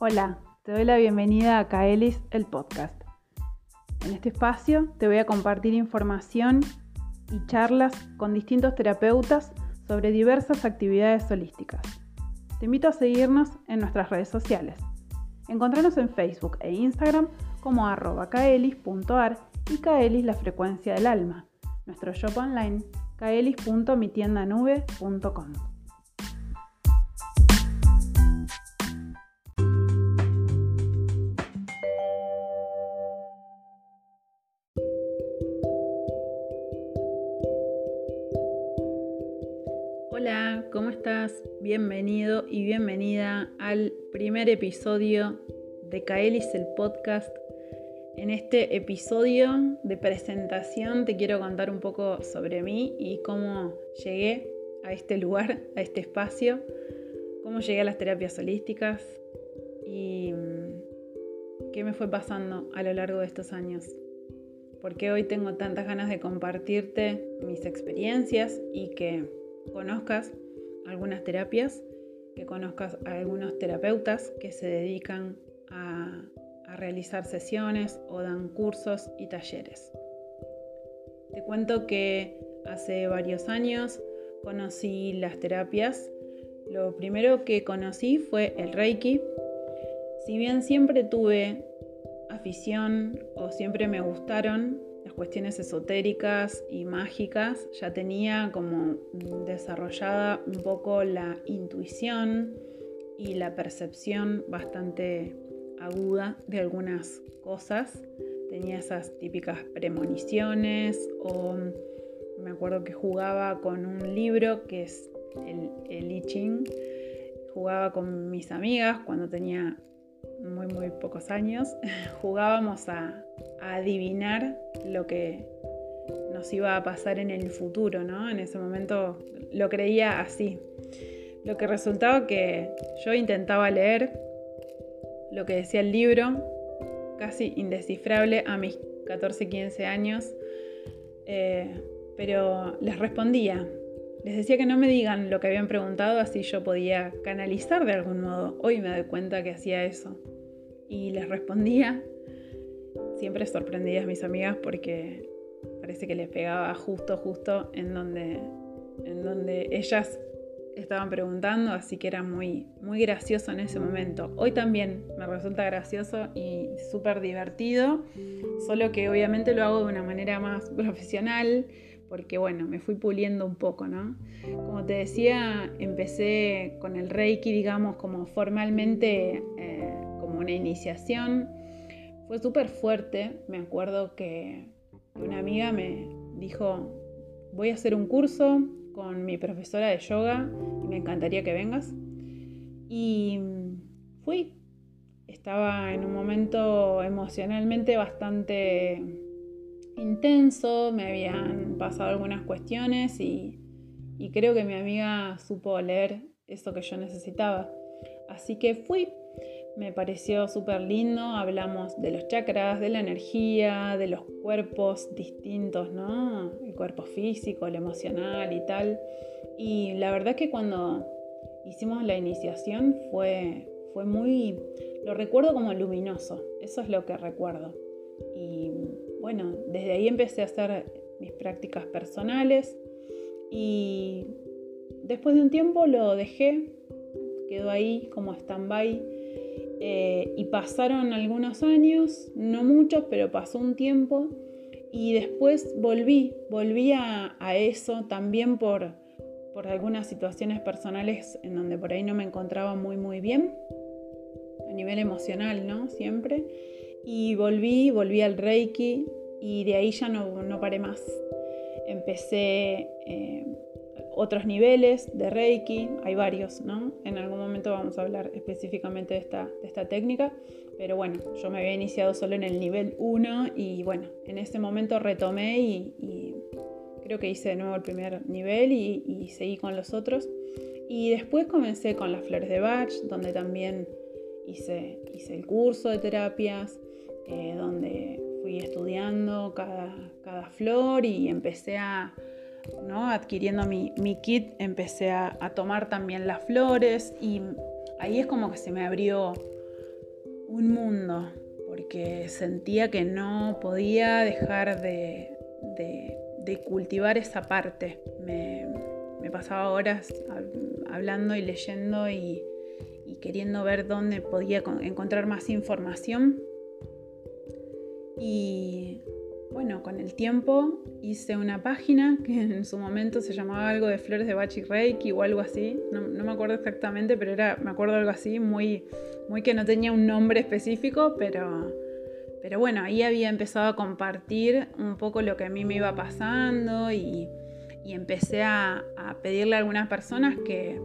Hola, te doy la bienvenida a Kaelis, el podcast. En este espacio te voy a compartir información y charlas con distintos terapeutas sobre diversas actividades holísticas. Te invito a seguirnos en nuestras redes sociales. Encontrarnos en Facebook e Instagram como arroba kaelis.ar y kaelis la frecuencia del alma. Nuestro shop online kaelis.mitiendanube.com. Y bienvenida al primer episodio de Kaelis el podcast. En este episodio de presentación te quiero contar un poco sobre mí y cómo llegué a este lugar, a este espacio, cómo llegué a las terapias holísticas y mm, qué me fue pasando a lo largo de estos años. Porque hoy tengo tantas ganas de compartirte mis experiencias y que conozcas algunas terapias, que conozcas a algunos terapeutas que se dedican a, realizar sesiones o dan cursos y talleres. Te cuento que hace varios años conocí las terapias. Lo primero que conocí fue el Reiki. Si bien siempre tuve afición o siempre me gustaron cuestiones esotéricas y mágicas, ya tenía como desarrollada un poco la intuición y la percepción bastante aguda de algunas cosas. Tenía esas típicas premoniciones o me acuerdo que jugaba con un libro que es el, el I Ching. Jugaba con mis amigas cuando tenía muy, muy pocos años, jugábamos a, adivinar lo que nos iba a pasar en el futuro, ¿no? En ese momento lo creía así. Lo que resultaba que yo intentaba leer lo que decía el libro, casi indescifrable a mis 14, 15 años, eh, pero les respondía, les decía que no me digan lo que habían preguntado, así yo podía canalizar de algún modo. Hoy me doy cuenta que hacía eso. Y les respondía, siempre sorprendidas mis amigas porque parece que les pegaba justo, justo en donde, en donde ellas estaban preguntando, así que era muy, muy gracioso en ese momento. Hoy también me resulta gracioso y súper divertido, solo que obviamente lo hago de una manera más profesional porque bueno, me fui puliendo un poco, ¿no? Como te decía, empecé con el Reiki, digamos, como formalmente, eh, como una iniciación. Fue súper fuerte, me acuerdo que una amiga me dijo, voy a hacer un curso con mi profesora de yoga y me encantaría que vengas. Y fui. Estaba en un momento emocionalmente bastante intenso, me habían pasado algunas cuestiones y, creo que mi amiga supo leer eso que yo necesitaba. Así que fui, me pareció súper lindo, hablamos de los chakras, de la energía, de los cuerpos distintos, ¿no? El cuerpo físico, el emocional y tal. Y la verdad que cuando hicimos la iniciación fue, fue muy, lo recuerdo como luminoso, eso es lo que recuerdo. Bueno, desde ahí empecé a hacer mis prácticas personales y después de un tiempo lo dejé, quedó ahí como stand-by eh, y pasaron algunos años, no muchos, pero pasó un tiempo y después volví, volví a, eso también por, por algunas situaciones personales en donde por ahí no me encontraba muy muy bien, a nivel emocional, ¿no? Siempre. Y volví, volví al Reiki y de ahí ya no, paré más. Empecé eh, otros niveles de Reiki, hay varios, ¿no? En algún momento vamos a hablar específicamente de esta, de esta técnica, pero bueno, yo me había iniciado solo en el nivel 1 y bueno, en ese momento retomé y, creo que hice de nuevo el primer nivel y, seguí con los otros. Y después comencé con las flores de Bach, donde también hice, hice el curso de terapias, eh, donde estudiando cada, cada, flor y empecé a, ¿no? adquiriendo mi, mi kit, empecé a, a, tomar también las flores y ahí es como que se me abrió un mundo, porque sentía que no podía dejar de, cultivar esa parte. Me, pasaba horas hablando y leyendo y, queriendo ver dónde podía encontrar más información. Y bueno, con el tiempo hice una página que en su momento se llamaba algo de flores de Bachi Reiki o algo así. No, me acuerdo exactamente, pero era, me acuerdo algo así, muy, muy que no tenía un nombre específico, pero, pero bueno, ahí había empezado a compartir un poco lo que a mí me iba pasando y, empecé a, pedirle a algunas personas que,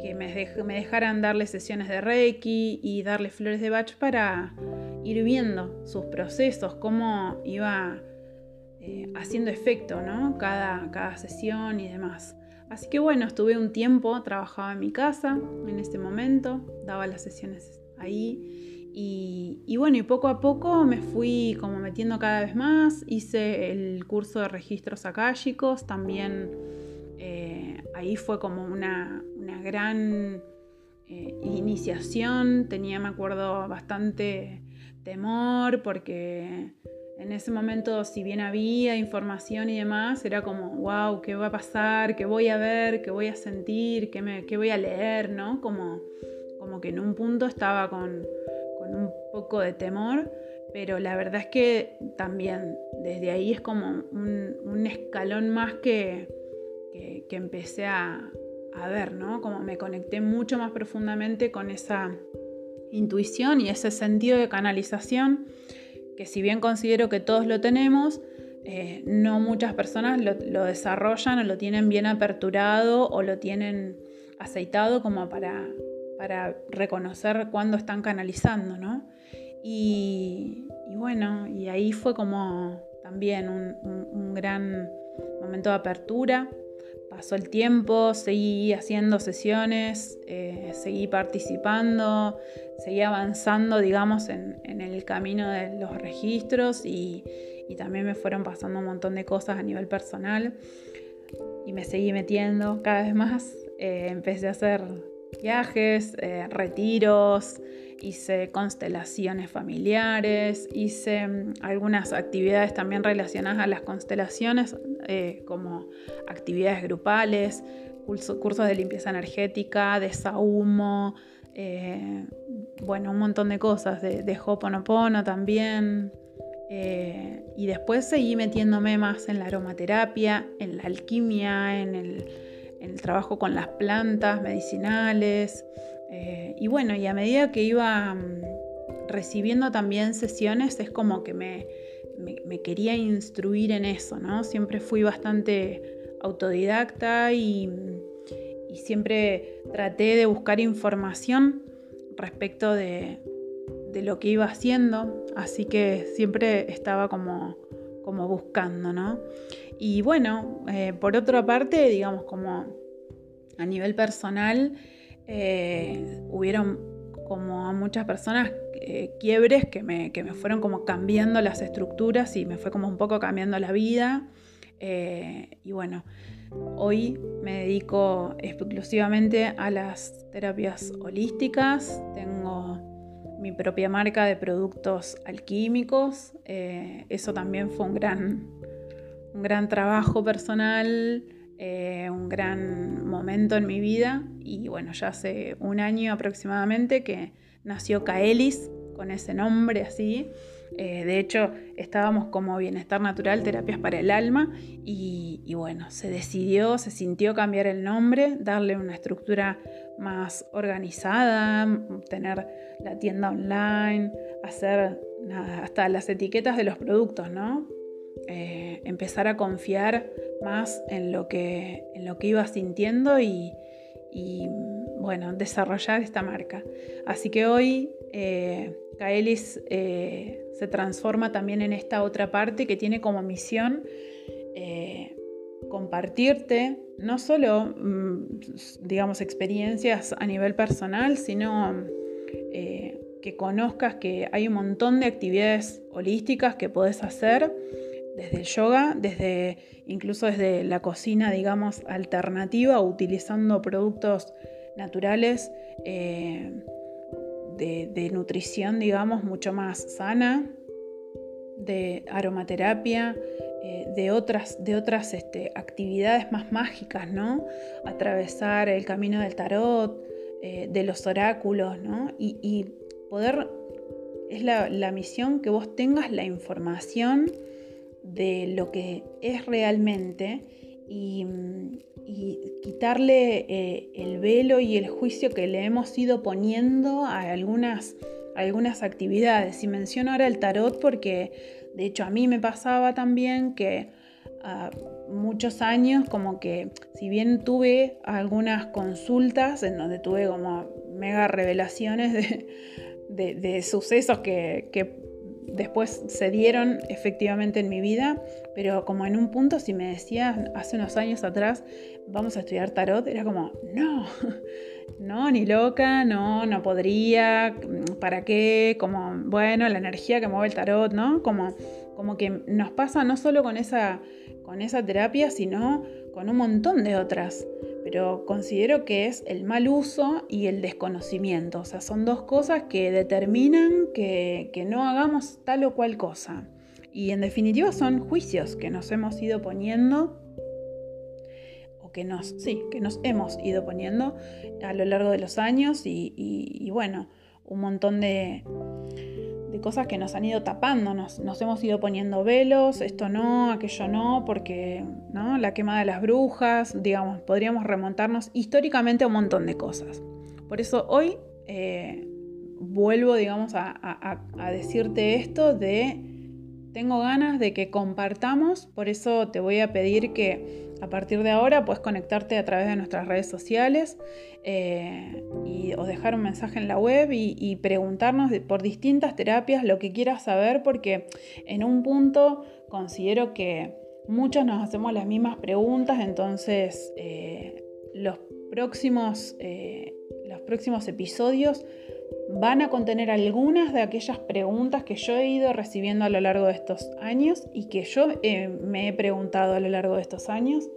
que me, me, dejaran darle sesiones de Reiki y darle flores de Bach para ir viendo sus procesos, cómo iba eh, haciendo efecto, ¿no? Cada, cada sesión y demás. Así que bueno, estuve un tiempo, trabajaba en mi casa en este momento, daba las sesiones ahí. Y, bueno, y poco a poco me fui como metiendo cada vez más. Hice el curso de registros akáshicos, también eh, ahí fue como una, gran eh, iniciación. Tenía, me acuerdo, bastante temor porque en ese momento, si bien había información y demás, era como, wow, ¿qué va a pasar? ¿Qué voy a ver? ¿Qué voy a sentir? ¿Qué, me, voy a leer? ¿no? Como, como que en un punto estaba con, un poco de temor, pero la verdad es que también desde ahí es como un, escalón más que, que, empecé a, a ver, ¿no? Como me conecté mucho más profundamente con esa intuición y ese sentido de canalización, que si bien considero que todos lo tenemos, eh, no muchas personas lo, desarrollan o lo tienen bien aperturado o lo tienen aceitado como para, para reconocer cuándo están canalizando, ¿no? Y, bueno, y ahí fue como también un gran momento de apertura pasó el tiempo, seguí haciendo sesiones, eh, seguí participando, seguí avanzando, digamos, en, el camino de los registros y, también me fueron pasando un montón de cosas a nivel personal y me seguí metiendo cada vez más. Eh, empecé a hacer viajes, eh, retiros, hice constelaciones familiares, hice mm, algunas actividades también relacionadas a las constelaciones, eh, como actividades grupales, cursos de limpieza energética, de sahumo, eh, bueno, un montón de cosas, de, de Hoponopono también. Eh, y después seguí metiéndome más en la aromaterapia, en la alquimia, en el, trabajo con las plantas medicinales. Eh, y bueno, y a medida que iba mm, recibiendo también sesiones, es como que me, quería instruir en eso, ¿no? Siempre fui bastante autodidacta y, siempre traté de buscar información respecto de, lo que iba haciendo, así que siempre estaba como, como buscando, ¿no? Y bueno, eh, por otra parte, digamos, como a nivel personal, eh, hubieron como a muchas personas eh, quiebres que me, fueron como cambiando las estructuras y me fue como un poco cambiando la vida. Eh, y bueno, hoy me dedico exclusivamente a las terapias holísticas. Tengo mi propia marca de productos alquímicos. eso también fue un gran, un gran trabajo personal. Eh, un gran momento en mi vida y bueno, ya hace un año aproximadamente que nació Kaelis con ese nombre así. Eh, de hecho, estábamos como Bienestar Natural, Terapias para el Alma y, bueno, se decidió, se sintió cambiar el nombre, darle una estructura más organizada, tener la tienda online, hacer nada, hasta las etiquetas de los productos, ¿no? Eh, empezar a confiar más en lo que, en lo que iba sintiendo y, bueno, desarrollar esta marca. Así que hoy eh, Kaelis eh, se transforma también en esta otra parte que tiene como misión compartirte no solo, mm, digamos, experiencias a nivel personal, sino que conozcas que hay un montón de actividades holísticas que puedes hacer desde el yoga, desde incluso desde la cocina, digamos, alternativa, utilizando productos naturales, eh, de, nutrición, digamos, mucho más sana, de aromaterapia, eh, de otras, de otras este, actividades más mágicas, ¿no? Atravesar el camino del tarot, eh, de los oráculos, ¿no? Y, poder, es la, la, misión que vos tengas la información de lo que es realmente y, quitarle eh, el velo y el juicio que le hemos ido poniendo a algunas, algunas actividades. Y menciono ahora el tarot porque de hecho a mí me pasaba también que a muchos años como que si bien tuve algunas consultas en donde tuve como mega revelaciones de, sucesos que, que después se dieron efectivamente en mi vida, pero como en un punto si me decías hace unos años atrás, vamos a estudiar tarot, era como, no, no, ni loca, no, no podría, ¿para qué? Como, bueno, la energía que mueve el tarot, ¿no? Como, como que nos pasa no solo con esa, con esa terapia, sino con un montón de otras pero considero que es el mal uso y el desconocimiento. O sea, son dos cosas que determinan que, no hagamos tal o cual cosa. Y en definitiva son juicios que nos hemos ido poniendo o que nos, sí, que nos hemos ido poniendo a lo largo de los años y bueno, un montón de, cosas que nos han ido tapando, nos, hemos ido poniendo velos, esto no, aquello no, porque la quema de las brujas, digamos, podríamos remontarnos históricamente a un montón de cosas. Por eso hoy eh, vuelvo, digamos, a, a decirte esto de tengo ganas de que compartamos, por eso te voy a pedir que a partir de ahora puedes conectarte a través de nuestras redes sociales eh, y, o dejar un mensaje en la web y, preguntarnos por distintas terapias lo que quieras saber porque en un punto considero que muchos nos hacemos las mismas preguntas, entonces eh, los, próximos, eh, los próximos episodios van a contener algunas de aquellas preguntas que yo he ido recibiendo a lo largo de estos años y que yo eh, me he preguntado a lo largo de estos años.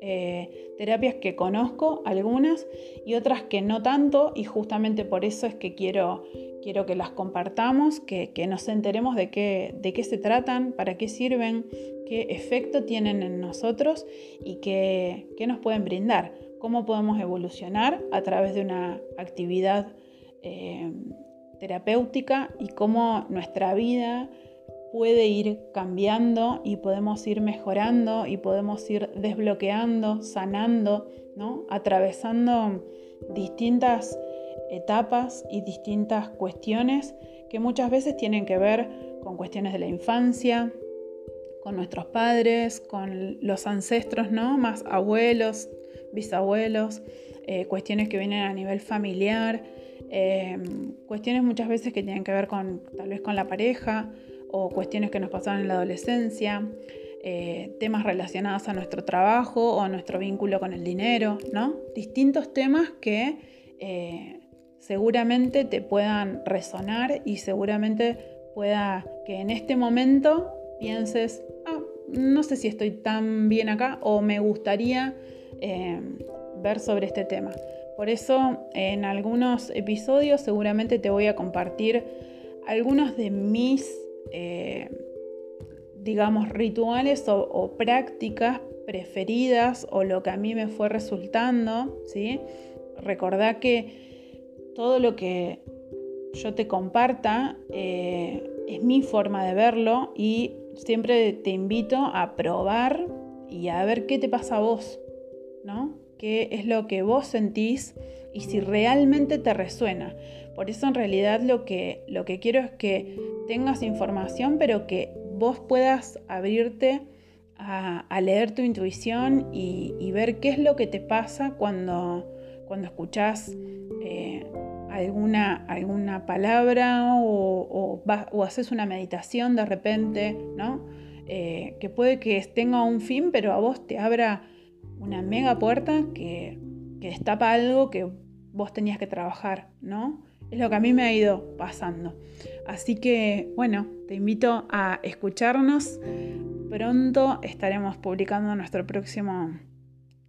Eh, terapias que conozco, algunas, y otras que no tanto, y justamente por eso es que quiero, quiero que las compartamos, que, nos enteremos de qué, de qué se tratan, para qué sirven, qué efecto tienen en nosotros y qué, qué nos pueden brindar, cómo podemos evolucionar a través de una actividad eh, terapéutica y cómo nuestra vida puede ir cambiando y podemos ir mejorando y podemos ir desbloqueando, sanando, ¿no? atravesando distintas etapas y distintas cuestiones que muchas veces tienen que ver con cuestiones de la infancia, con nuestros padres, con los ancestros, ¿no? Más abuelos, bisabuelos, eh, cuestiones que vienen a nivel familiar, Em, cuestiones muchas veces que tienen que ver con tal vez con la pareja o cuestiones que nos pasaron en la adolescencia, eh, temas relacionados a nuestro trabajo o a nuestro vínculo con el dinero, ¿no? Distintos temas que eh, seguramente te puedan resonar y seguramente pueda que en este momento pienses, ah, no sé si estoy tan bien acá o me gustaría em, ver sobre este tema. Por eso en algunos episodios seguramente te voy a compartir algunos de mis, eh, digamos, rituales o, prácticas preferidas o lo que a mí me fue resultando. ¿sí? Recordá que todo lo que yo te comparta eh, es mi forma de verlo y siempre te invito a probar y a ver qué te pasa a vos, ¿no? Qué es lo que vos sentís y si realmente te resuena. Por eso en realidad lo que, lo que quiero es que tengas información, pero que vos puedas abrirte a, leer tu intuición y, ver qué es lo que te pasa cuando, cuando escuchás eh, alguna, alguna palabra o, haces una meditación de repente, ¿no? Eh, que puede que tenga un fin, pero a vos te abra una mega puerta que, destapa algo que vos tenías que trabajar, ¿no? Es lo que a mí me ha ido pasando. Así que, bueno, te invito a escucharnos. Pronto estaremos publicando nuestro próximo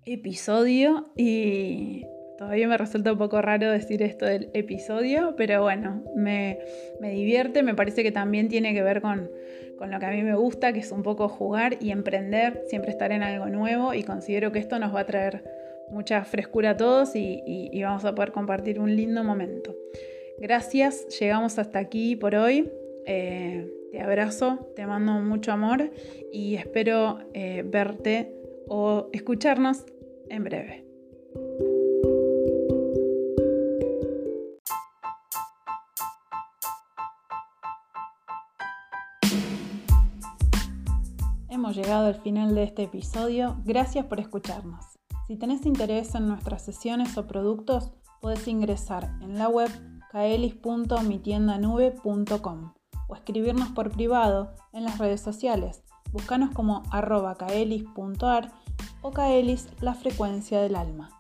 episodio y Todavía me resulta un poco raro decir esto del episodio, pero bueno, me, divierte, me parece que también tiene que ver con, lo que a mí me gusta, que es un poco jugar y emprender, siempre estar en algo nuevo y considero que esto nos va a traer mucha frescura a todos y, vamos a poder compartir un lindo momento. Gracias, llegamos hasta aquí por hoy. Eh, te abrazo, te mando mucho amor y espero eh, verte o escucharnos en breve. Hemos llegado al final de este episodio. Gracias por escucharnos. Si tenés interés en nuestras sesiones o productos, puedes ingresar en la web kaelis.mitiendanube.com o escribirnos por privado en las redes sociales. Búscanos como arroba kaelis.ar o kaelis la frecuencia del alma.